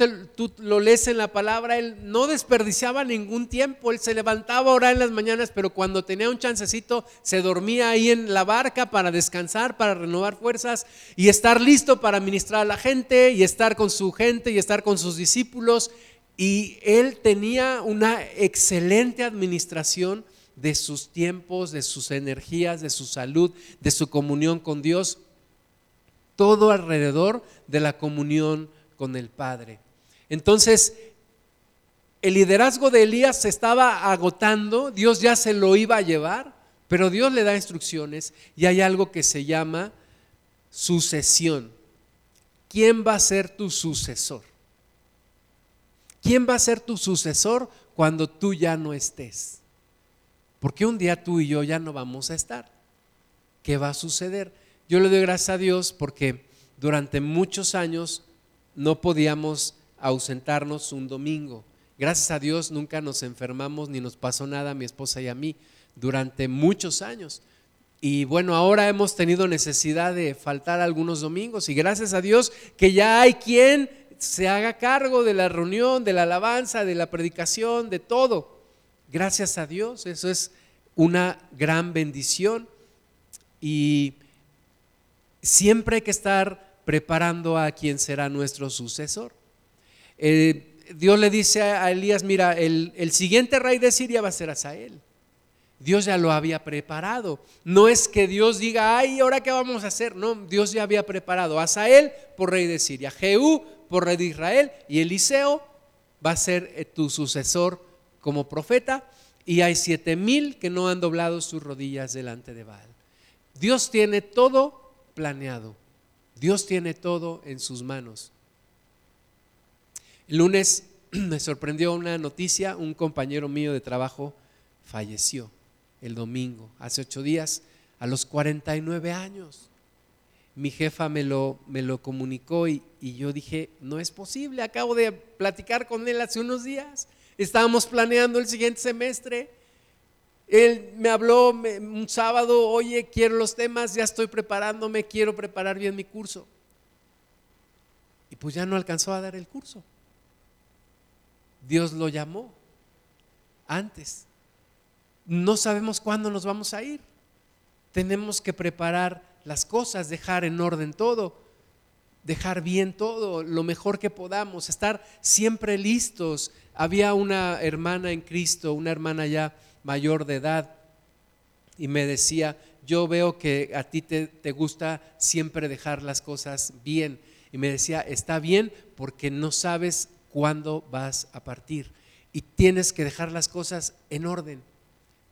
[SPEAKER 1] lo lees en la palabra, Él no desperdiciaba ningún tiempo, Él se levantaba a orar en las mañanas, pero cuando tenía un chancecito se dormía ahí en la barca para descansar, para renovar fuerzas y estar listo para ministrar a la gente y estar con su gente y estar con sus discípulos. Y Él tenía una excelente administración de sus tiempos, de sus energías, de su salud, de su comunión con Dios todo alrededor de la comunión con el Padre. Entonces, el liderazgo de Elías se estaba agotando, Dios ya se lo iba a llevar, pero Dios le da instrucciones y hay algo que se llama sucesión. ¿Quién va a ser tu sucesor? ¿Quién va a ser tu sucesor cuando tú ya no estés? Porque un día tú y yo ya no vamos a estar. ¿Qué va a suceder? Yo le doy gracias a Dios porque durante muchos años no podíamos ausentarnos un domingo. Gracias a Dios nunca nos enfermamos ni nos pasó nada a mi esposa y a mí durante muchos años. Y bueno, ahora hemos tenido necesidad de faltar algunos domingos y gracias a Dios que ya hay quien se haga cargo de la reunión, de la alabanza, de la predicación, de todo. Gracias a Dios, eso es una gran bendición. Y siempre hay que estar preparando a quien será nuestro sucesor. Eh, Dios le dice a Elías, mira, el, el, siguiente rey de Siria va a ser Asael. Dios ya lo había preparado. No es que Dios diga, ay, ¿ahora qué vamos a hacer? No, Dios ya había preparado a Asael por rey de Siria, Jehú por rey de Israel y Eliseo va a ser eh, tu sucesor como profeta y hay siete mil que no han doblado sus rodillas delante de Baal. Dios tiene todo planeado. Dios tiene todo en sus manos. El lunes [clears throat] me sorprendió una noticia, un compañero mío de trabajo falleció el domingo, hace ocho días, a los 49 años. Mi jefa me lo, me lo comunicó y, y yo dije, no es posible, acabo de platicar con él hace unos días, estábamos planeando el siguiente semestre él me habló un sábado, oye, quiero los temas, ya estoy preparándome, quiero preparar bien mi curso. Y pues ya no alcanzó a dar el curso. Dios lo llamó antes. No sabemos cuándo nos vamos a ir. Tenemos que preparar las cosas, dejar en orden todo, dejar bien todo, lo mejor que podamos, estar siempre listos. Había una hermana en Cristo, una hermana ya mayor de edad, y me decía, yo veo que a ti te, te, gusta siempre dejar las cosas bien. Y me decía, está bien porque no sabes cuándo vas a partir. Y tienes que dejar las cosas en orden.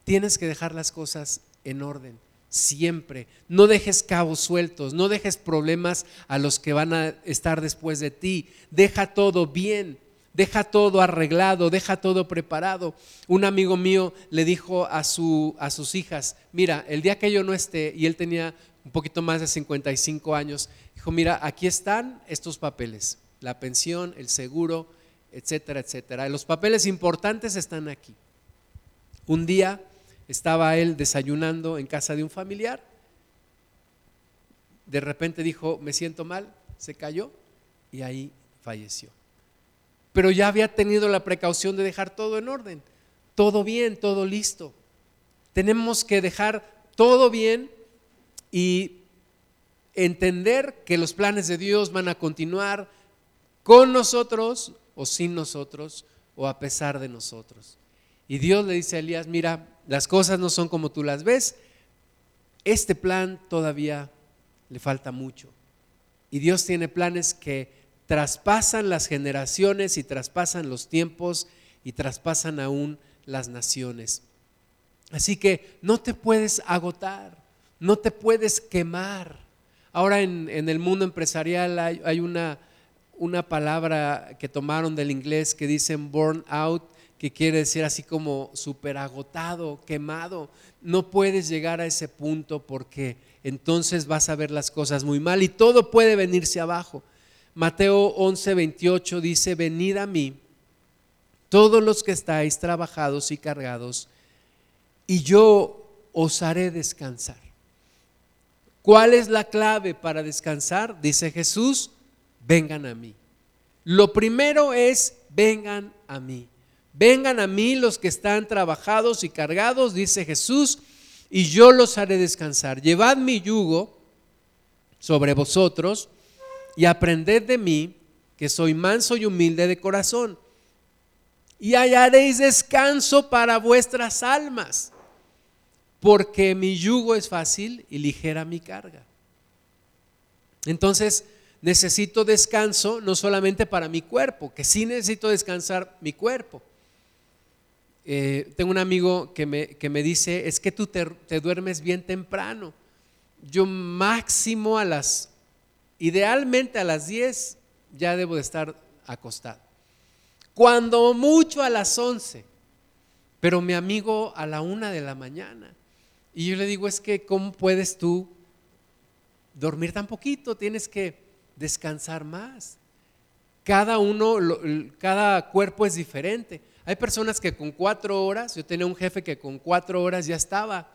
[SPEAKER 1] Tienes que dejar las cosas en orden. Siempre. No dejes cabos sueltos, no dejes problemas a los que van a estar después de ti. Deja todo bien. Deja todo arreglado, deja todo preparado. Un amigo mío le dijo a, su, a sus hijas, mira, el día que yo no esté, y él tenía un poquito más de 55 años, dijo, mira, aquí están estos papeles, la pensión, el seguro, etcétera, etcétera. Los papeles importantes están aquí. Un día estaba él desayunando en casa de un familiar, de repente dijo, me siento mal, se cayó y ahí falleció pero ya había tenido la precaución de dejar todo en orden, todo bien, todo listo. Tenemos que dejar todo bien y entender que los planes de Dios van a continuar con nosotros o sin nosotros o a pesar de nosotros. Y Dios le dice a Elías, mira, las cosas no son como tú las ves, este plan todavía le falta mucho. Y Dios tiene planes que traspasan las generaciones y traspasan los tiempos y traspasan aún las naciones. Así que no te puedes agotar, no te puedes quemar. Ahora en, el mundo empresarial hay, una, una palabra que tomaron del inglés que dicen burn out, que quiere decir así como súper agotado, quemado. No puedes llegar a ese punto porque entonces vas a ver las cosas muy mal y todo puede venirse abajo. Mateo 11, 28 dice, venid a mí, todos los que estáis trabajados y cargados, y yo os haré descansar. ¿Cuál es la clave para descansar? Dice Jesús, vengan a mí. Lo primero es, vengan a mí. Vengan a mí los que están trabajados y cargados, dice Jesús, y yo los haré descansar. Llevad mi yugo sobre vosotros y aprended de mí, que soy manso y humilde de corazón, y hallaréis descanso para vuestras almas, porque mi yugo es fácil y ligera mi carga. Entonces, necesito descanso no solamente para mi cuerpo, que sí necesito descansar mi cuerpo. Eh, tengo un amigo que me, que me, dice, es que tú te, te duermes bien temprano. Yo máximo a las Idealmente a las 10 ya debo de estar acostado. Cuando mucho a las 11, pero mi amigo a la una de la mañana. Y yo le digo, es que ¿cómo puedes tú dormir tan poquito? Tienes que descansar más. Cada uno, cada cuerpo es diferente. Hay personas que con cuatro horas, yo tenía un jefe que con cuatro horas ya estaba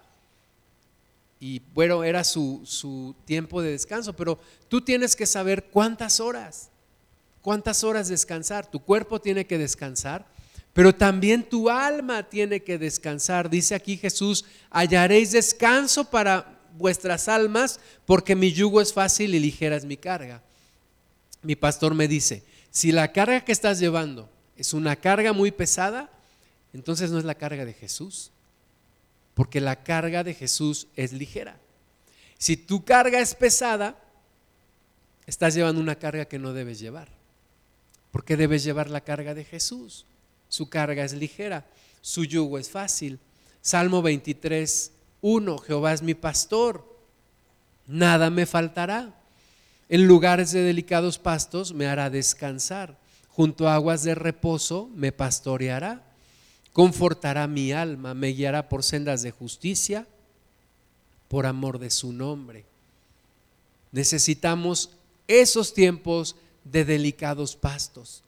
[SPEAKER 1] y bueno, era su, tiempo de descanso, pero tú tienes que saber cuántas horas, cuántas horas descansar. Tu cuerpo tiene que descansar, pero también tu alma tiene que descansar. Dice aquí Jesús, hallaréis descanso para vuestras almas, porque mi yugo es fácil y ligera es mi carga. Mi pastor me dice, si la carga que estás llevando es una carga muy pesada, entonces no es la carga de Jesús porque la carga de Jesús es ligera. Si tu carga es pesada, estás llevando una carga que no debes llevar. Porque debes llevar la carga de Jesús. Su carga es ligera, su yugo es fácil. Salmo 23, 1, Jehová es mi pastor, nada me faltará. En lugares de delicados pastos me hará descansar, junto a aguas de reposo me pastoreará confortará mi alma, me guiará por sendas de justicia, por amor de su nombre. Necesitamos esos tiempos de delicados pastos,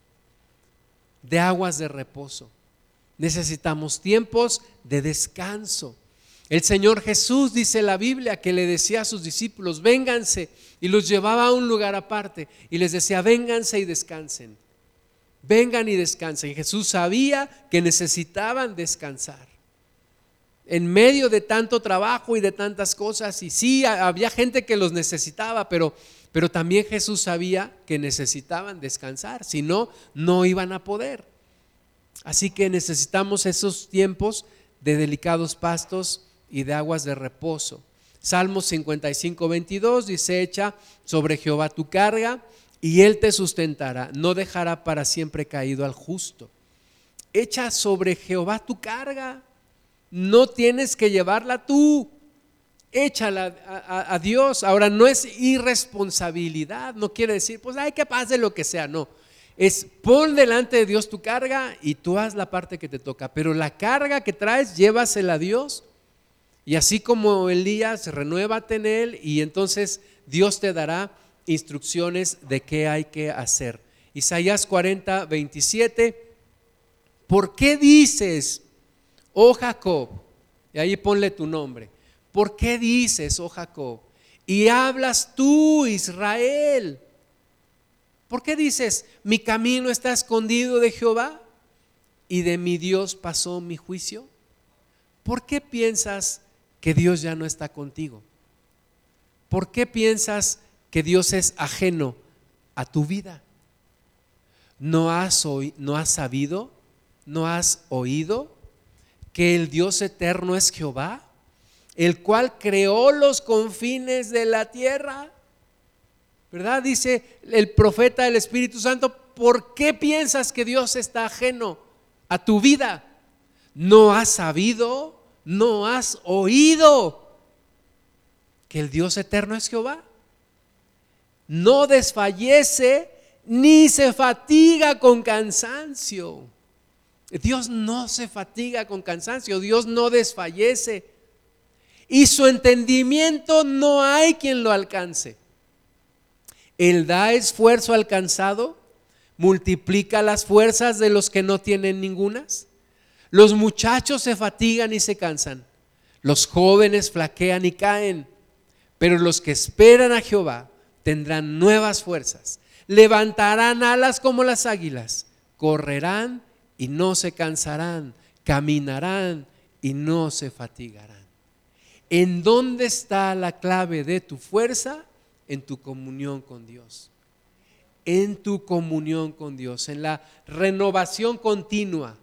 [SPEAKER 1] de aguas de reposo. Necesitamos tiempos de descanso. El Señor Jesús dice la Biblia que le decía a sus discípulos, vénganse, y los llevaba a un lugar aparte y les decía, vénganse y descansen, vengan y descansen. Jesús sabía que necesitaban descansar. En medio de tanto trabajo y de tantas cosas, y sí, había gente que los necesitaba, pero, pero también Jesús sabía que necesitaban descansar, si no, no iban a poder. Así que necesitamos esos tiempos de delicados pastos y de aguas de reposo. Salmos 55, 22 dice, echa sobre Jehová tu carga y él te sustentará, no dejará para siempre caído al justo. Echa sobre Jehová tu carga, no tienes que llevarla tú, échala a, Dios. Ahora no es irresponsabilidad, no quiere decir, pues hay que pase lo que sea, no. Es pon delante de Dios tu carga y tú haz la parte que te toca, pero la carga que traes, llévasela a Dios y así como Elías, renuévate en él y entonces Dios te dará instrucciones de qué hay que hacer. Isaías 40, 27. ¿Por qué dices, oh Jacob? Y ahí ponle tu nombre. ¿Por qué dices, oh Jacob? Y hablas tú, Israel. ¿Por qué dices, mi camino está escondido de Jehová y de mi Dios pasó mi juicio? ¿Por qué piensas que Dios ya no está contigo? ¿Por qué piensas que Dios es ajeno a tu vida? ¿No has, no has sabido? ¿No has oído que el Dios eterno es Jehová? El cual creó los confines de la tierra. ¿Verdad? Dice el profeta del Espíritu Santo, ¿por qué piensas que Dios está ajeno a tu vida? ¿No has sabido? no has oído que el Dios eterno es Jehová. No desfallece ni se fatiga con cansancio. Dios no se fatiga con cansancio, Dios no desfallece. Y su entendimiento no hay quien lo alcance. Él da esfuerzo alcanzado, multiplica las fuerzas de los que no tienen ningunas. Los muchachos se fatigan y se cansan. Los jóvenes flaquean y caen. Pero los que esperan a Jehová tendrán nuevas fuerzas. Levantarán alas como las águilas. Correrán y no se cansarán. Caminarán y no se fatigarán. ¿En dónde está la clave de tu fuerza? En tu comunión con Dios. En tu comunión con Dios. En la renovación continua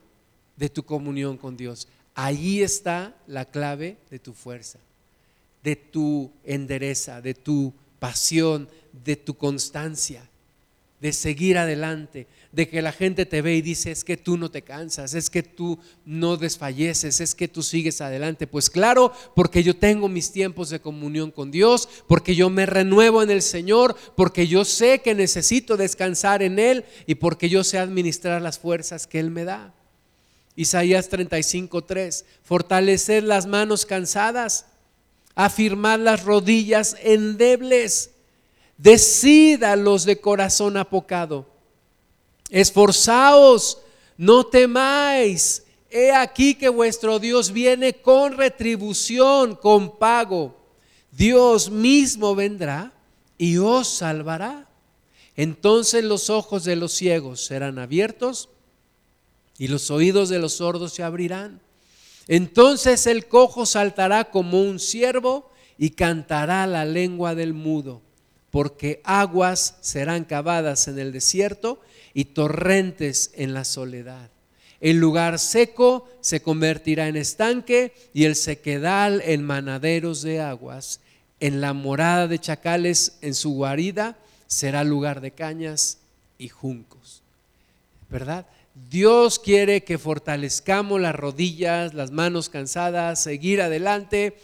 [SPEAKER 1] de tu comunión con Dios. Allí está la clave de tu fuerza, de tu endereza, de tu pasión, de tu constancia, de seguir adelante, de que la gente te ve y dice, es que tú no te cansas, es que tú no desfalleces, es que tú sigues adelante. Pues claro, porque yo tengo mis tiempos de comunión con Dios, porque yo me renuevo en el Señor, porque yo sé que necesito descansar en Él y porque yo sé administrar las fuerzas que Él me da. Isaías 35:3, fortalecer las manos cansadas, afirmar las rodillas endebles, decid a los de corazón apocado, esforzaos, no temáis, he aquí que vuestro Dios viene con retribución, con pago. Dios mismo vendrá y os salvará. Entonces los ojos de los ciegos serán abiertos y los oídos de los sordos se abrirán. Entonces el cojo saltará como un ciervo y cantará la lengua del mudo, porque aguas serán cavadas en el desierto y torrentes en la soledad. El lugar seco se convertirá en estanque y el sequedal en manaderos de aguas. En la morada de chacales, en su guarida, será lugar de cañas y juncos. ¿Verdad? Dios quiere que fortalezcamos las rodillas, las manos cansadas, seguir adelante.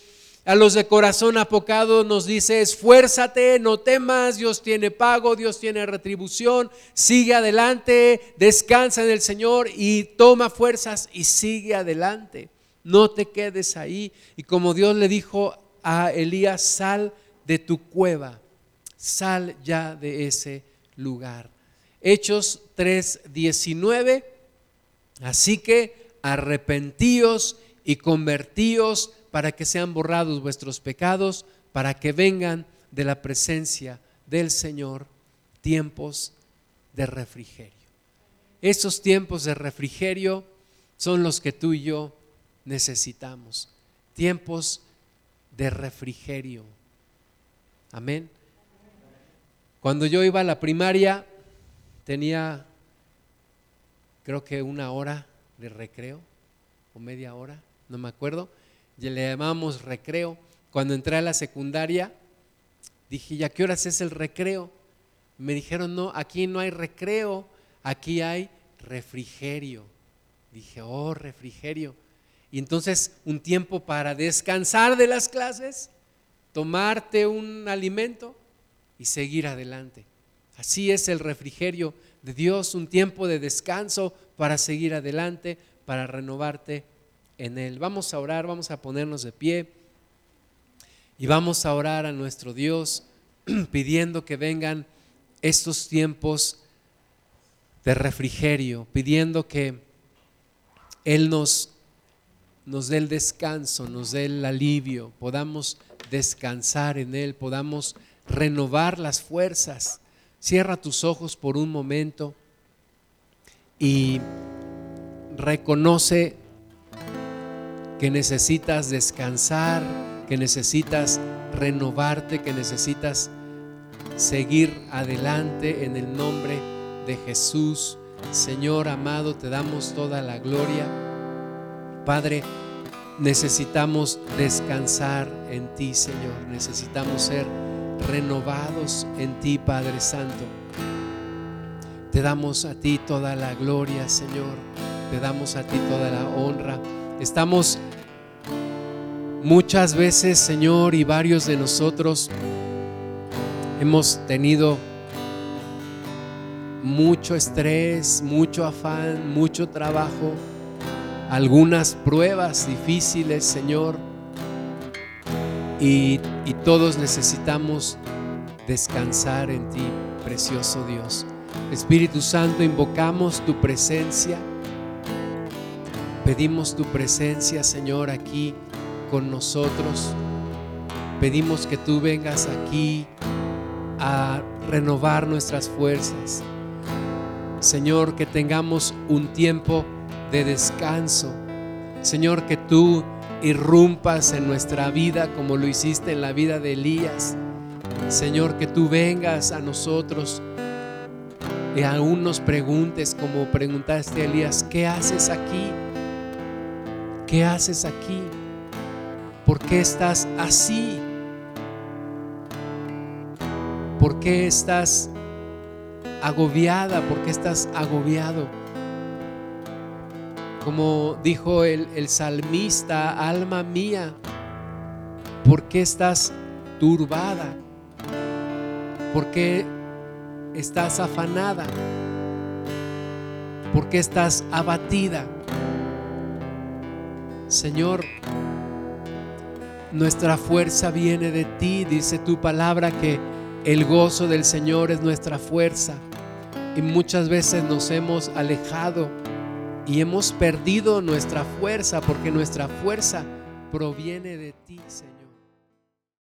[SPEAKER 1] A los de corazón apocado nos dice, esfuérzate, no temas, Dios tiene pago, Dios tiene retribución, sigue adelante, descansa en el Señor y toma fuerzas y sigue adelante. No te quedes ahí. Y como Dios le dijo a Elías, sal de tu cueva, sal ya de ese lugar. Hechos 3:19. Así que arrepentíos y convertíos para que sean borrados vuestros pecados, para que vengan de la presencia del Señor tiempos de refrigerio. Esos tiempos de refrigerio son los que tú y yo necesitamos. Tiempos de refrigerio. Amén. Cuando yo iba a la primaria, tenía creo que una hora de recreo o media hora, no me acuerdo. Y le llamamos recreo. Cuando entré a la secundaria, dije, ¿ya qué horas es el recreo? Me dijeron, no, aquí no hay recreo, aquí hay refrigerio. Dije, oh, refrigerio. Y entonces un tiempo para descansar de las clases, tomarte un alimento y seguir adelante. Así es el refrigerio de Dios, un tiempo de descanso para seguir adelante, para renovarte en Él. Vamos a orar, vamos a ponernos de pie y vamos a orar a nuestro Dios [clears throat] pidiendo que vengan estos tiempos de refrigerio, pidiendo que Él nos, nos dé el descanso, nos dé el alivio, podamos descansar en Él, podamos renovar las fuerzas. Cierra tus ojos por un momento y reconoce que necesitas descansar, que necesitas renovarte, que necesitas seguir adelante en el nombre de Jesús. Señor amado, te damos toda la gloria. Padre, necesitamos descansar en ti, Señor. Necesitamos ser renovados en ti, Padre Santo. Te damos a ti toda la gloria, Señor. Te damos a ti toda la honra. Estamos muchas veces, Señor, y varios de nosotros hemos tenido mucho estrés, mucho afán, mucho trabajo, algunas pruebas difíciles, Señor y, todos necesitamos descansar en ti, precioso Dios. Espíritu Santo, invocamos tu presencia. Pedimos tu presencia, Señor, aquí con nosotros. Pedimos que tú vengas aquí a renovar nuestras fuerzas. Señor, que tengamos un tiempo de descanso. Señor, que tú irrumpas en nuestra vida como lo hiciste en la vida de Elías. Señor, que tú vengas a nosotros y aún nos preguntes como preguntaste a Elías, ¿qué haces aquí? ¿Qué haces aquí? ¿Por qué estás así? ¿Por qué estás agobiada? ¿Por qué estás agobiado? Como dijo el, salmista, alma mía, ¿por qué estás turbada? ¿Por qué estás afanada? ¿Por qué estás abatida? Señor, nuestra fuerza viene de ti, dice tu palabra que el gozo del Señor es nuestra fuerza. Y muchas veces nos hemos alejado y hemos perdido nuestra fuerza porque nuestra fuerza proviene de ti, Señor.